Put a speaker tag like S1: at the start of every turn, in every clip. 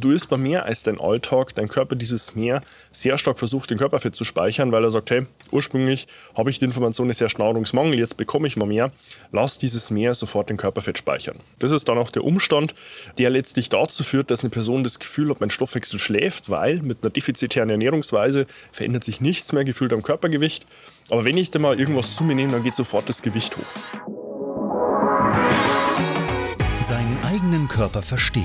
S1: du isst bei mehr als dein Alltag, dein Körper dieses Mehr sehr stark versucht, den Körperfett zu speichern, weil er sagt, hey, ursprünglich habe ich die Information, ist erst Nahrungsmangel, jetzt bekomme ich mal mehr, lass dieses Mehr sofort den Körperfett speichern. Das ist dann auch der Umstand, der letztlich dazu führt, dass eine Person das Gefühl hat, mein Stoffwechsel schläft, weil mit einer defizitären Ernährungsweise verändert sich nichts mehr gefühlt am Körpergewicht. Aber wenn ich da mal irgendwas zu mir nehme, dann geht sofort das Gewicht hoch.
S2: Seinen eigenen Körper verstehen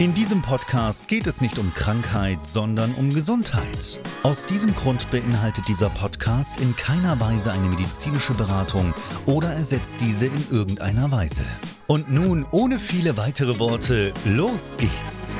S2: In diesem Podcast geht es nicht um Krankheit, sondern um Gesundheit. Aus diesem Grund beinhaltet dieser Podcast in keiner Weise eine medizinische Beratung oder ersetzt diese in irgendeiner Weise. Und nun, ohne viele weitere Worte, los geht's!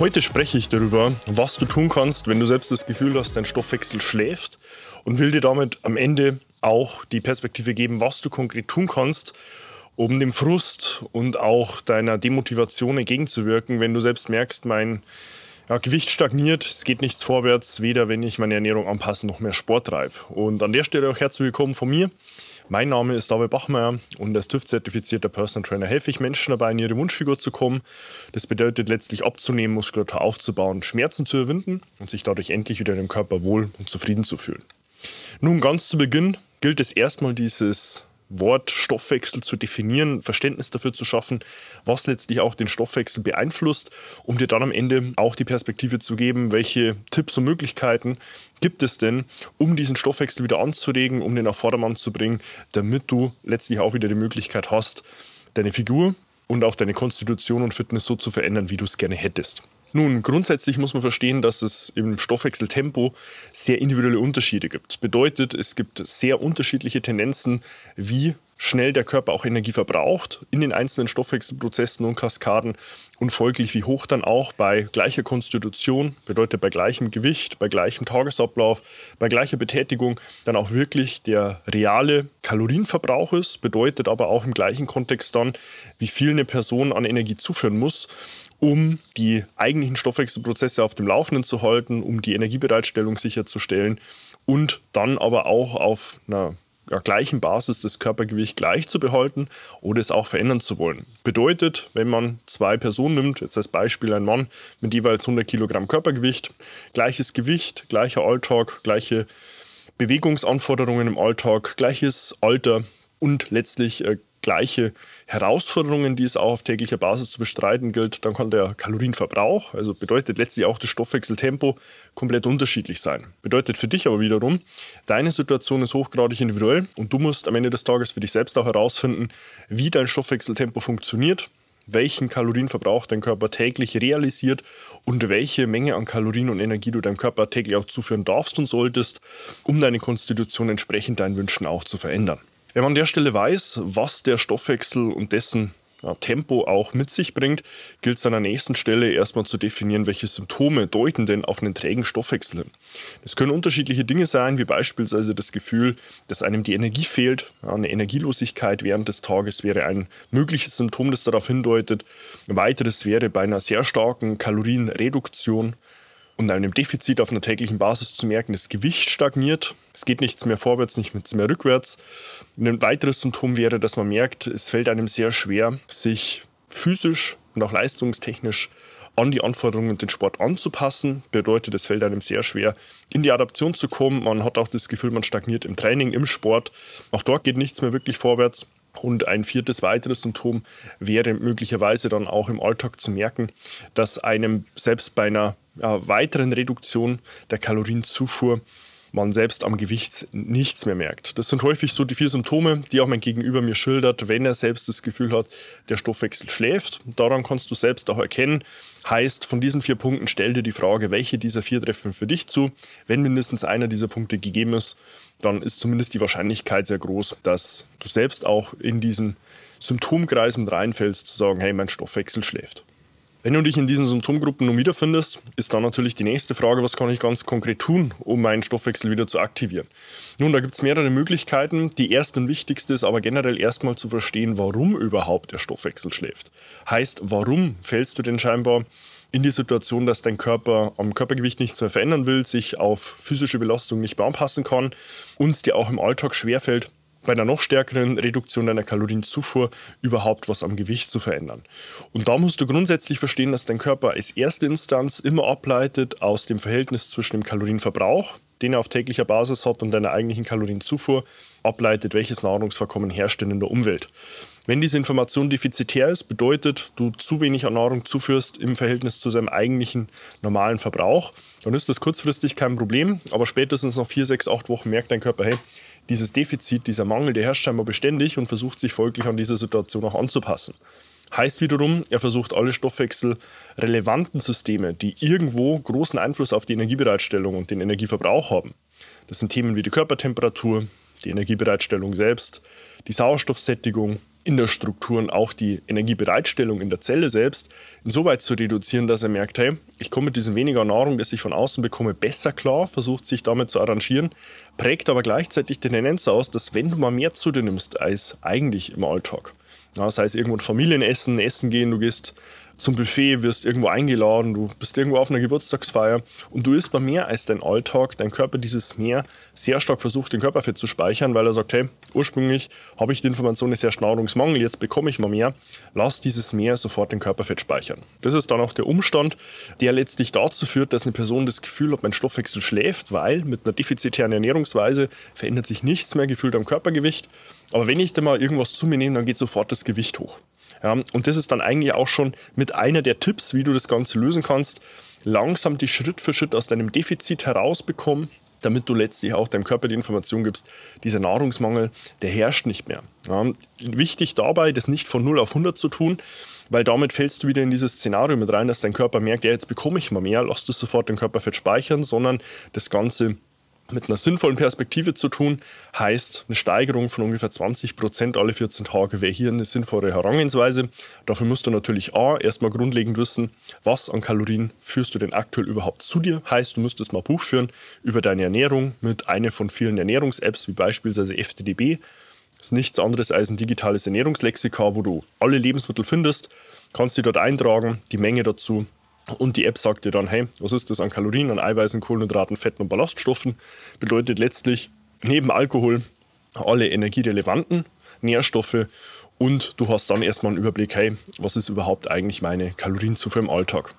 S1: Heute spreche ich darüber, was du tun kannst, wenn du selbst das Gefühl hast, dein Stoffwechsel schläft und will dir damit am Ende auch die Perspektive geben, was du konkret tun kannst, um dem Frust und auch deiner Demotivation entgegenzuwirken, wenn du selbst merkst, mein ja, Gewicht stagniert, es geht nichts vorwärts, weder wenn ich meine Ernährung anpasse noch mehr Sport treibe. Und an der Stelle auch herzlich willkommen von mir. Mein Name ist David Bachmeier und als TÜV-zertifizierter Personal Trainer helfe ich Menschen dabei, in ihre Wunschfigur zu kommen. Das bedeutet letztlich abzunehmen, Muskulatur aufzubauen, Schmerzen zu überwinden und sich dadurch endlich wieder im Körper wohl und zufrieden zu fühlen. Nun ganz zu Beginn gilt es erstmal dieses Wort Stoffwechsel zu definieren, Verständnis dafür zu schaffen, was letztlich auch den Stoffwechsel beeinflusst, um dir dann am Ende auch die Perspektive zu geben, welche Tipps und Möglichkeiten gibt es denn, um diesen Stoffwechsel wieder anzuregen, um den auf Vordermann zu bringen, damit du letztlich auch wieder die Möglichkeit hast, deine Figur und auch deine Konstitution und Fitness so zu verändern, wie du es gerne hättest. Nun, grundsätzlich muss man verstehen, dass es im Stoffwechseltempo sehr individuelle Unterschiede gibt. Bedeutet, es gibt sehr unterschiedliche Tendenzen, wie schnell der Körper auch Energie verbraucht in den einzelnen Stoffwechselprozessen und Kaskaden und folglich wie hoch dann auch bei gleicher Konstitution, bedeutet bei gleichem Gewicht, bei gleichem Tagesablauf, bei gleicher Betätigung dann auch wirklich der reale Kalorienverbrauch ist, bedeutet aber auch im gleichen Kontext dann, wie viel eine Person an Energie zuführen muss um die eigentlichen Stoffwechselprozesse auf dem Laufenden zu halten, um die Energiebereitstellung sicherzustellen und dann aber auch auf einer gleichen Basis das Körpergewicht gleich zu behalten oder es auch verändern zu wollen. Bedeutet, wenn man zwei Personen nimmt, jetzt als Beispiel ein Mann mit jeweils 100 Kilogramm Körpergewicht, gleiches Gewicht, gleicher Alltag, gleiche Bewegungsanforderungen im Alltag, gleiches Alter und letztlich äh, gleiche Herausforderungen, die es auch auf täglicher Basis zu bestreiten gilt, dann kann der Kalorienverbrauch, also bedeutet letztlich auch das Stoffwechseltempo, komplett unterschiedlich sein. Bedeutet für dich aber wiederum, deine Situation ist hochgradig individuell und du musst am Ende des Tages für dich selbst auch herausfinden, wie dein Stoffwechseltempo funktioniert, welchen Kalorienverbrauch dein Körper täglich realisiert und welche Menge an Kalorien und Energie du deinem Körper täglich auch zuführen darfst und solltest, um deine Konstitution entsprechend deinen Wünschen auch zu verändern. Wenn man an der Stelle weiß, was der Stoffwechsel und dessen Tempo auch mit sich bringt, gilt es an der nächsten Stelle erstmal zu definieren, welche Symptome deuten denn auf einen trägen Stoffwechsel hin. Das können unterschiedliche Dinge sein, wie beispielsweise das Gefühl, dass einem die Energie fehlt. Eine Energielosigkeit während des Tages wäre ein mögliches Symptom, das darauf hindeutet. Ein weiteres wäre bei einer sehr starken Kalorienreduktion und einem Defizit auf einer täglichen Basis zu merken, das Gewicht stagniert, es geht nichts mehr vorwärts, nichts mehr rückwärts. ein weiteres Symptom wäre, dass man merkt, es fällt einem sehr schwer, sich physisch und auch leistungstechnisch an die Anforderungen und den Sport anzupassen. Bedeutet, es fällt einem sehr schwer, in die Adaption zu kommen. Man hat auch das Gefühl, man stagniert im Training, im Sport. Auch dort geht nichts mehr wirklich vorwärts. Und ein viertes weiteres Symptom wäre möglicherweise dann auch im Alltag zu merken, dass einem selbst bei einer ja, weiteren Reduktion der Kalorienzufuhr man selbst am Gewicht nichts mehr merkt. Das sind häufig so die vier Symptome, die auch mein Gegenüber mir schildert, wenn er selbst das Gefühl hat, der Stoffwechsel schläft. Daran kannst du selbst auch erkennen. Heißt, von diesen vier Punkten stell dir die Frage, welche dieser vier treffen für dich zu. Wenn mindestens einer dieser Punkte gegeben ist, dann ist zumindest die Wahrscheinlichkeit sehr groß, dass du selbst auch in diesen Symptomkreis mit reinfällst, zu sagen, hey, mein Stoffwechsel schläft. Wenn du dich in diesen Symptomgruppen nun wiederfindest, ist dann natürlich die nächste Frage, was kann ich ganz konkret tun, um meinen Stoffwechsel wieder zu aktivieren? Nun, da gibt es mehrere Möglichkeiten. Die erste und wichtigste ist aber generell erstmal zu verstehen, warum überhaupt der Stoffwechsel schläft. Heißt, warum fällst du denn scheinbar in die Situation, dass dein Körper am Körpergewicht nichts mehr verändern will, sich auf physische Belastung nicht mehr anpassen kann und es dir auch im Alltag schwerfällt, bei einer noch stärkeren Reduktion deiner Kalorienzufuhr überhaupt was am Gewicht zu verändern. Und da musst du grundsätzlich verstehen, dass dein Körper als erste Instanz immer ableitet aus dem Verhältnis zwischen dem Kalorienverbrauch, den er auf täglicher Basis hat, und deiner eigentlichen Kalorienzufuhr, ableitet, welches Nahrungsvorkommen herrscht in der Umwelt. Wenn diese Information defizitär ist, bedeutet, du zu wenig an Nahrung zuführst im Verhältnis zu seinem eigentlichen normalen Verbrauch, dann ist das kurzfristig kein Problem, aber spätestens nach vier, sechs, acht Wochen merkt dein Körper, hey, dieses Defizit, dieser Mangel, der herrscht scheinbar beständig und versucht sich folglich an diese Situation auch anzupassen. Heißt wiederum, er versucht alle stoffwechselrelevanten Systeme, die irgendwo großen Einfluss auf die Energiebereitstellung und den Energieverbrauch haben. Das sind Themen wie die Körpertemperatur, die Energiebereitstellung selbst, die Sauerstoffsättigung, in der Struktur und auch die Energiebereitstellung in der Zelle selbst insoweit zu reduzieren, dass er merkt, hey, ich komme mit diesem weniger Nahrung, das ich von außen bekomme, besser klar, versucht sich damit zu arrangieren, prägt aber gleichzeitig die Tendenz aus, dass wenn du mal mehr zu dir nimmst als eigentlich im Alltag, ja, sei es irgendwo ein Familienessen, Essen gehen, du gehst zum Buffet, wirst irgendwo eingeladen, du bist irgendwo auf einer Geburtstagsfeier und du isst bei mehr als dein Alltag, dein Körper dieses Mehr sehr stark versucht, den Körperfett zu speichern, weil er sagt, hey, ursprünglich habe ich die Information, ist ja Nahrungsmangel, jetzt bekomme ich mal mehr, lass dieses Mehr sofort den Körperfett speichern. Das ist dann auch der Umstand, der letztlich dazu führt, dass eine Person das Gefühl hat, mein Stoffwechsel schläft, weil mit einer defizitären Ernährungsweise verändert sich nichts mehr gefühlt am Körpergewicht. Aber wenn ich da mal irgendwas zu mir nehme, dann geht sofort das Gewicht hoch. Ja, und das ist dann eigentlich auch schon mit einer der Tipps, wie du das Ganze lösen kannst. Langsam die Schritt für Schritt aus deinem Defizit herausbekommen, damit du letztlich auch deinem Körper die Information gibst, dieser Nahrungsmangel, der herrscht nicht mehr. Ja, wichtig dabei, das nicht von 0 auf 100 zu tun, weil damit fällst du wieder in dieses Szenario mit rein, dass dein Körper merkt, ja, jetzt bekomme ich mal mehr, lass du sofort den Körperfett speichern, sondern das Ganze mit einer sinnvollen Perspektive zu tun, heißt eine Steigerung von ungefähr 20 Prozent alle 14 Tage wäre hier eine sinnvolle Herangehensweise. Dafür musst du natürlich A, erstmal grundlegend wissen, was an Kalorien führst du denn aktuell überhaupt zu dir. Heißt, du müsstest mal Buch führen über deine Ernährung mit einer von vielen Ernährungs-Apps, wie beispielsweise FTDB. Das ist nichts anderes als ein digitales Ernährungslexika, wo du alle Lebensmittel findest, kannst sie dort eintragen, die Menge dazu und die App sagt dir dann, hey, was ist das an Kalorien, an Eiweißen, Kohlenhydraten, Fetten und Ballaststoffen? Bedeutet letztlich neben Alkohol alle energierelevanten Nährstoffe und du hast dann erstmal einen Überblick, hey, was ist überhaupt eigentlich meine Kalorienzufuhr im Alltag?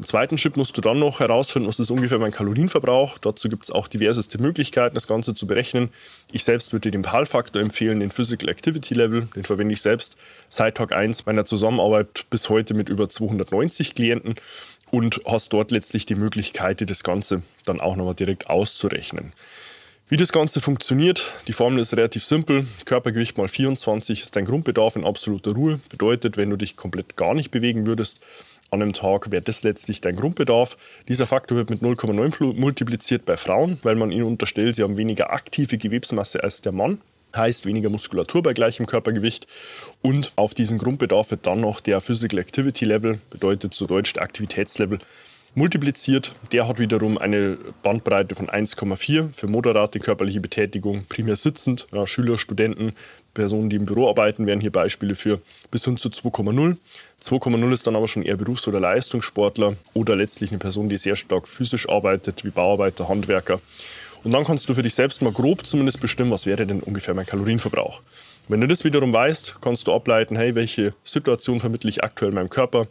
S1: Im zweiten Schritt musst du dann noch herausfinden, was ist ungefähr mein Kalorienverbrauch. Dazu gibt es auch diverseste Möglichkeiten, das Ganze zu berechnen. Ich selbst würde dir den PAL-Faktor empfehlen, den Physical Activity Level. Den verwende ich selbst seit Tag 1 meiner Zusammenarbeit bis heute mit über 290 Klienten und hast dort letztlich die Möglichkeit, dir das Ganze dann auch nochmal direkt auszurechnen. Wie das Ganze funktioniert, die Formel ist relativ simpel. Körpergewicht mal 24 ist dein Grundbedarf in absoluter Ruhe. Bedeutet, wenn du dich komplett gar nicht bewegen würdest, an einem Tag wäre das letztlich dein Grundbedarf. Dieser Faktor wird mit 0,9 multipliziert bei Frauen, weil man ihnen unterstellt, sie haben weniger aktive Gewebsmasse als der Mann. Heißt weniger Muskulatur bei gleichem Körpergewicht. Und auf diesen Grundbedarf wird dann noch der Physical Activity Level, bedeutet zu Deutsch der Aktivitätslevel, multipliziert. Der hat wiederum eine Bandbreite von 1,4 für moderate körperliche Betätigung, primär sitzend. Ja, Schüler, Studenten, Personen, die im Büro arbeiten, wären hier Beispiele für bis hin zu 2,0. 2,0 ist dann aber schon eher Berufs- oder Leistungssportler oder letztlich eine Person, die sehr stark physisch arbeitet, wie Bauarbeiter, Handwerker. Und dann kannst du für dich selbst mal grob zumindest bestimmen, was wäre denn ungefähr mein Kalorienverbrauch. Wenn du das wiederum weißt, kannst du ableiten, hey, welche Situation vermittle ich aktuell meinem Körper,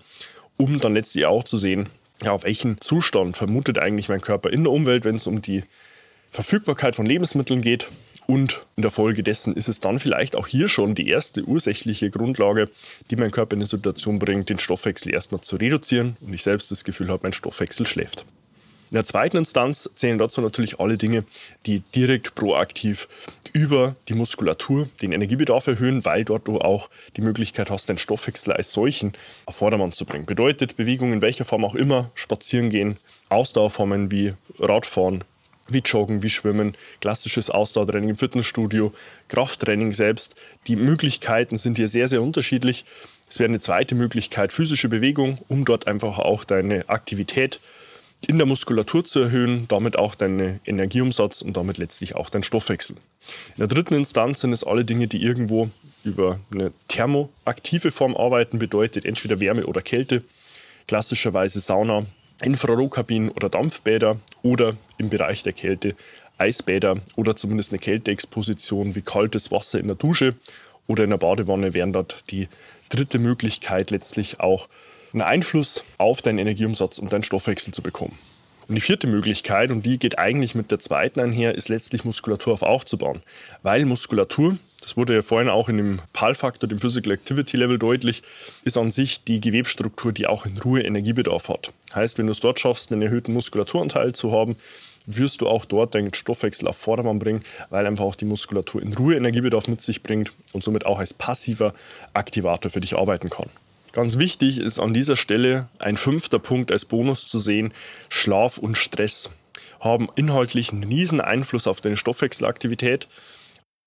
S1: um dann letztlich auch zu sehen, ja, auf welchen Zustand vermutet eigentlich mein Körper in der Umwelt, wenn es um die Verfügbarkeit von Lebensmitteln geht Und in der Folge dessen ist es dann vielleicht auch hier schon die erste ursächliche Grundlage, die mein Körper in eine Situation bringt, den Stoffwechsel erstmal zu reduzieren und ich selbst das Gefühl habe, mein Stoffwechsel schläft. In der zweiten Instanz zählen dazu natürlich alle Dinge, die direkt proaktiv über die Muskulatur den Energiebedarf erhöhen, weil dort du auch die Möglichkeit hast, den Stoffwechsel als solchen auf Vordermann zu bringen. Bedeutet Bewegung in welcher Form auch immer, spazieren gehen, Ausdauerformen wie Radfahren, wie Joggen, wie Schwimmen, klassisches Ausdauertraining im Fitnessstudio, Krafttraining selbst. Die Möglichkeiten sind hier sehr, sehr unterschiedlich. Es wäre eine zweite Möglichkeit, physische Bewegung, um dort einfach auch deine Aktivität in der Muskulatur zu erhöhen, damit auch deinen Energieumsatz und damit letztlich auch deinen Stoffwechsel. In der dritten Instanz sind es alle Dinge, die irgendwo über eine thermoaktive Form arbeiten, bedeutet entweder Wärme oder Kälte, klassischerweise Sauna, Infrarotkabinen oder Dampfbäder oder im Bereich der Kälte Eisbäder oder zumindest eine Kälteexposition wie kaltes Wasser in der Dusche oder in der Badewanne wären dort die dritte Möglichkeit letztlich auch einen Einfluss auf deinen Energieumsatz und deinen Stoffwechsel zu bekommen. Und die vierte Möglichkeit, und die geht eigentlich mit der zweiten einher, ist letztlich Muskulatur auf aufzubauen. Weil Muskulatur, das wurde ja vorhin auch in dem PAL-Faktor, dem Physical Activity Level deutlich, ist an sich die Gewebstruktur, die auch in Ruhe Energiebedarf hat. Heißt, wenn du es dort schaffst, einen erhöhten Muskulaturanteil zu haben, wirst du auch dort deinen Stoffwechsel auf Vordermann bringen, weil einfach auch die Muskulatur in Ruhe Energiebedarf mit sich bringt und somit auch als passiver Aktivator für dich arbeiten kann. Ganz wichtig ist an dieser Stelle ein fünfter Punkt als Bonus zu sehen. Schlaf und Stress haben inhaltlich einen riesen Einfluss auf deine Stoffwechselaktivität.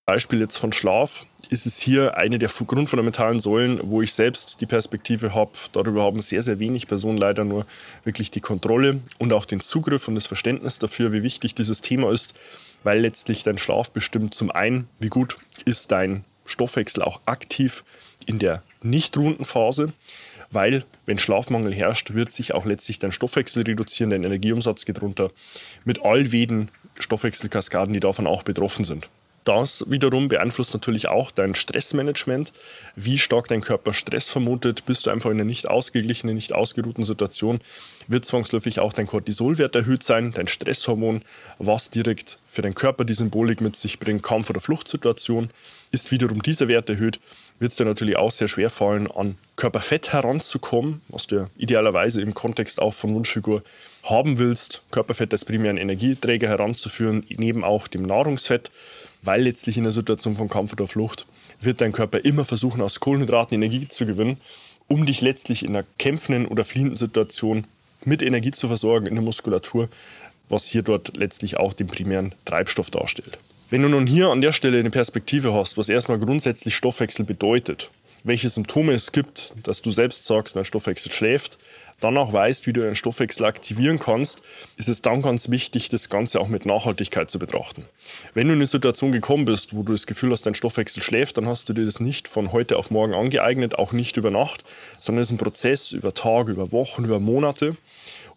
S1: Beispiel jetzt von Schlaf ist es hier eine der grundfundamentalen Säulen, wo ich selbst die Perspektive habe. Darüber haben sehr, sehr wenig Personen leider nur wirklich die Kontrolle und auch den Zugriff und das Verständnis dafür, wie wichtig dieses Thema ist, weil letztlich dein Schlaf bestimmt zum einen, wie gut ist dein Stoffwechsel auch aktiv in der nicht ruhenden Phase, weil wenn Schlafmangel herrscht, wird sich auch letztlich dein Stoffwechsel reduzieren, dein Energieumsatz geht runter, mit allweden Stoffwechselkaskaden, die davon auch betroffen sind. Das wiederum beeinflusst natürlich auch dein Stressmanagement, wie stark dein Körper Stress vermutet. Bist du einfach in einer nicht ausgeglichenen, nicht ausgeruhten Situation, wird zwangsläufig auch dein Cortisolwert erhöht sein, dein Stresshormon, was direkt für deinen Körper die Symbolik mit sich bringt, Kampf- oder Fluchtsituation. Ist wiederum dieser Wert erhöht, wird es dir natürlich auch sehr schwer fallen, an Körperfett heranzukommen, was du idealerweise im Kontext auch von Wunschfigur haben willst. Körperfett als primären Energieträger heranzuführen, neben auch dem Nahrungsfett weil letztlich in der Situation von Kampf oder Flucht wird dein Körper immer versuchen, aus Kohlenhydraten Energie zu gewinnen, um dich letztlich in einer kämpfenden oder fliehenden Situation mit Energie zu versorgen in der Muskulatur, was hier dort letztlich auch den primären Treibstoff darstellt. Wenn du nun hier an der Stelle eine Perspektive hast, was erstmal grundsätzlich Stoffwechsel bedeutet, welche Symptome es gibt, dass du selbst sagst, mein Stoffwechsel schläft, dann auch weißt, wie du deinen Stoffwechsel aktivieren kannst, ist es dann ganz wichtig, das Ganze auch mit Nachhaltigkeit zu betrachten. Wenn du in eine Situation gekommen bist, wo du das Gefühl hast, dein Stoffwechsel schläft, dann hast du dir das nicht von heute auf morgen angeeignet, auch nicht über Nacht, sondern es ist ein Prozess über Tage, über Wochen, über Monate.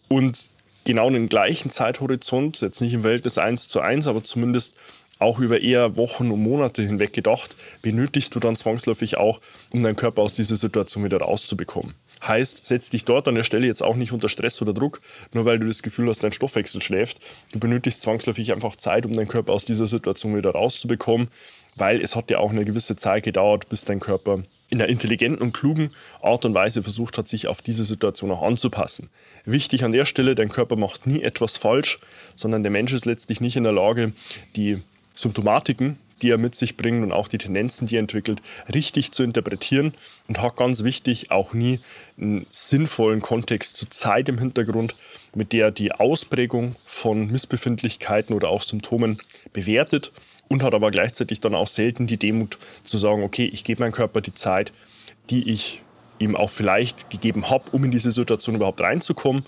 S1: Und genau den gleichen Zeithorizont, jetzt nicht im Verhältnis 1 zu 1, aber zumindest auch über eher Wochen und Monate hinweg gedacht, benötigst du dann zwangsläufig auch, um deinen Körper aus dieser Situation wieder rauszubekommen. Heißt, setz dich dort an der Stelle jetzt auch nicht unter Stress oder Druck, nur weil du das Gefühl hast, dein Stoffwechsel schläft. Du benötigst zwangsläufig einfach Zeit, um deinen Körper aus dieser Situation wieder rauszubekommen, weil es hat ja auch eine gewisse Zeit gedauert, bis dein Körper in einer intelligenten und klugen Art und Weise versucht hat, sich auf diese Situation auch anzupassen. Wichtig an der Stelle, dein Körper macht nie etwas falsch, sondern der Mensch ist letztlich nicht in der Lage, die Symptomatiken, die er mit sich bringt und auch die Tendenzen, die er entwickelt, richtig zu interpretieren. Und hat ganz wichtig auch nie einen sinnvollen Kontext zur Zeit im Hintergrund, mit der er die Ausprägung von Missbefindlichkeiten oder auch Symptomen bewertet und hat aber gleichzeitig dann auch selten die Demut zu sagen, okay, ich gebe meinem Körper die Zeit, die ich ihm auch vielleicht gegeben habe, um in diese Situation überhaupt reinzukommen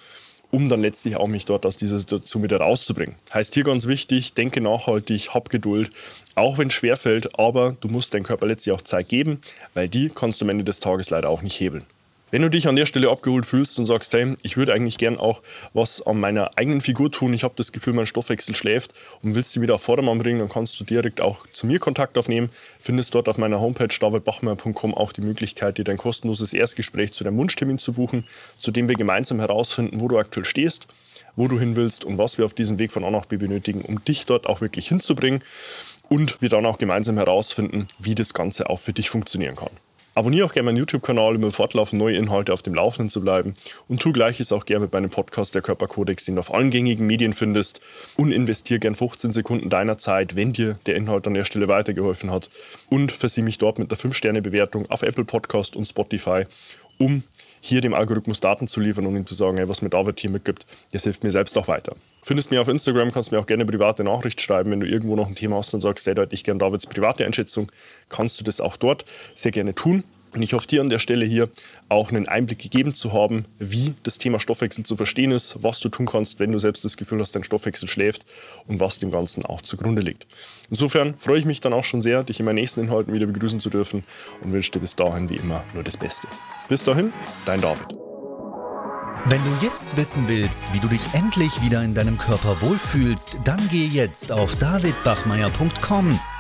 S1: um dann letztlich auch mich dort aus dieser Situation wieder rauszubringen. Heißt hier ganz wichtig, denke nachhaltig, hab Geduld, auch wenn es schwerfällt, aber du musst deinem Körper letztlich auch Zeit geben, weil die kannst du am Ende des Tages leider auch nicht hebeln. Wenn du dich an der Stelle abgeholt fühlst und sagst, hey, ich würde eigentlich gern auch was an meiner eigenen Figur tun, ich habe das Gefühl, mein Stoffwechsel schläft und willst sie wieder auf Vordermann bringen, dann kannst du direkt auch zu mir Kontakt aufnehmen. Findest dort auf meiner Homepage davidbachmeier.com auch die Möglichkeit, dir dein kostenloses Erstgespräch zu deinem Wunschtermin zu buchen, zu dem wir gemeinsam herausfinden, wo du aktuell stehst, wo du hin willst und was wir auf diesem Weg von A nach B benötigen, um dich dort auch wirklich hinzubringen. und wir dann auch gemeinsam herausfinden, wie das Ganze auch für dich funktionieren kann. Abonniere auch gerne meinen YouTube-Kanal, um im Fortlauf neue Inhalte auf dem Laufenden zu bleiben. Und tu gleiches auch gerne mit meinem Podcast Der Körperkodex, den du auf allen gängigen Medien findest. Und investiere gern 15 Sekunden deiner Zeit, wenn dir der Inhalt an der Stelle weitergeholfen hat. Und versieh mich dort mit der 5-Sterne-Bewertung auf Apple Podcast und Spotify, um hier dem Algorithmus Daten zu liefern und ihm zu sagen, hey, was mir David hier mitgibt, das hilft mir selbst auch weiter. Findest mir auf Instagram, kannst mir auch gerne private Nachricht schreiben, wenn du irgendwo noch ein Thema hast und sagst, hey, da hätte ich gerne Davids private Einschätzung, kannst du das auch dort sehr gerne tun. Und ich hoffe dir an der Stelle hier auch einen Einblick gegeben zu haben, wie das Thema Stoffwechsel zu verstehen ist, was du tun kannst, wenn du selbst das Gefühl hast, dein Stoffwechsel schläft und was dem Ganzen auch zugrunde liegt. Insofern freue ich mich dann auch schon sehr, dich in meinen nächsten Inhalten wieder begrüßen zu dürfen und wünsche dir bis dahin wie immer nur das Beste. Bis dahin, dein David.
S2: Wenn du jetzt wissen willst, wie du dich endlich wieder in deinem Körper wohlfühlst, dann geh jetzt auf davidbachmeier.com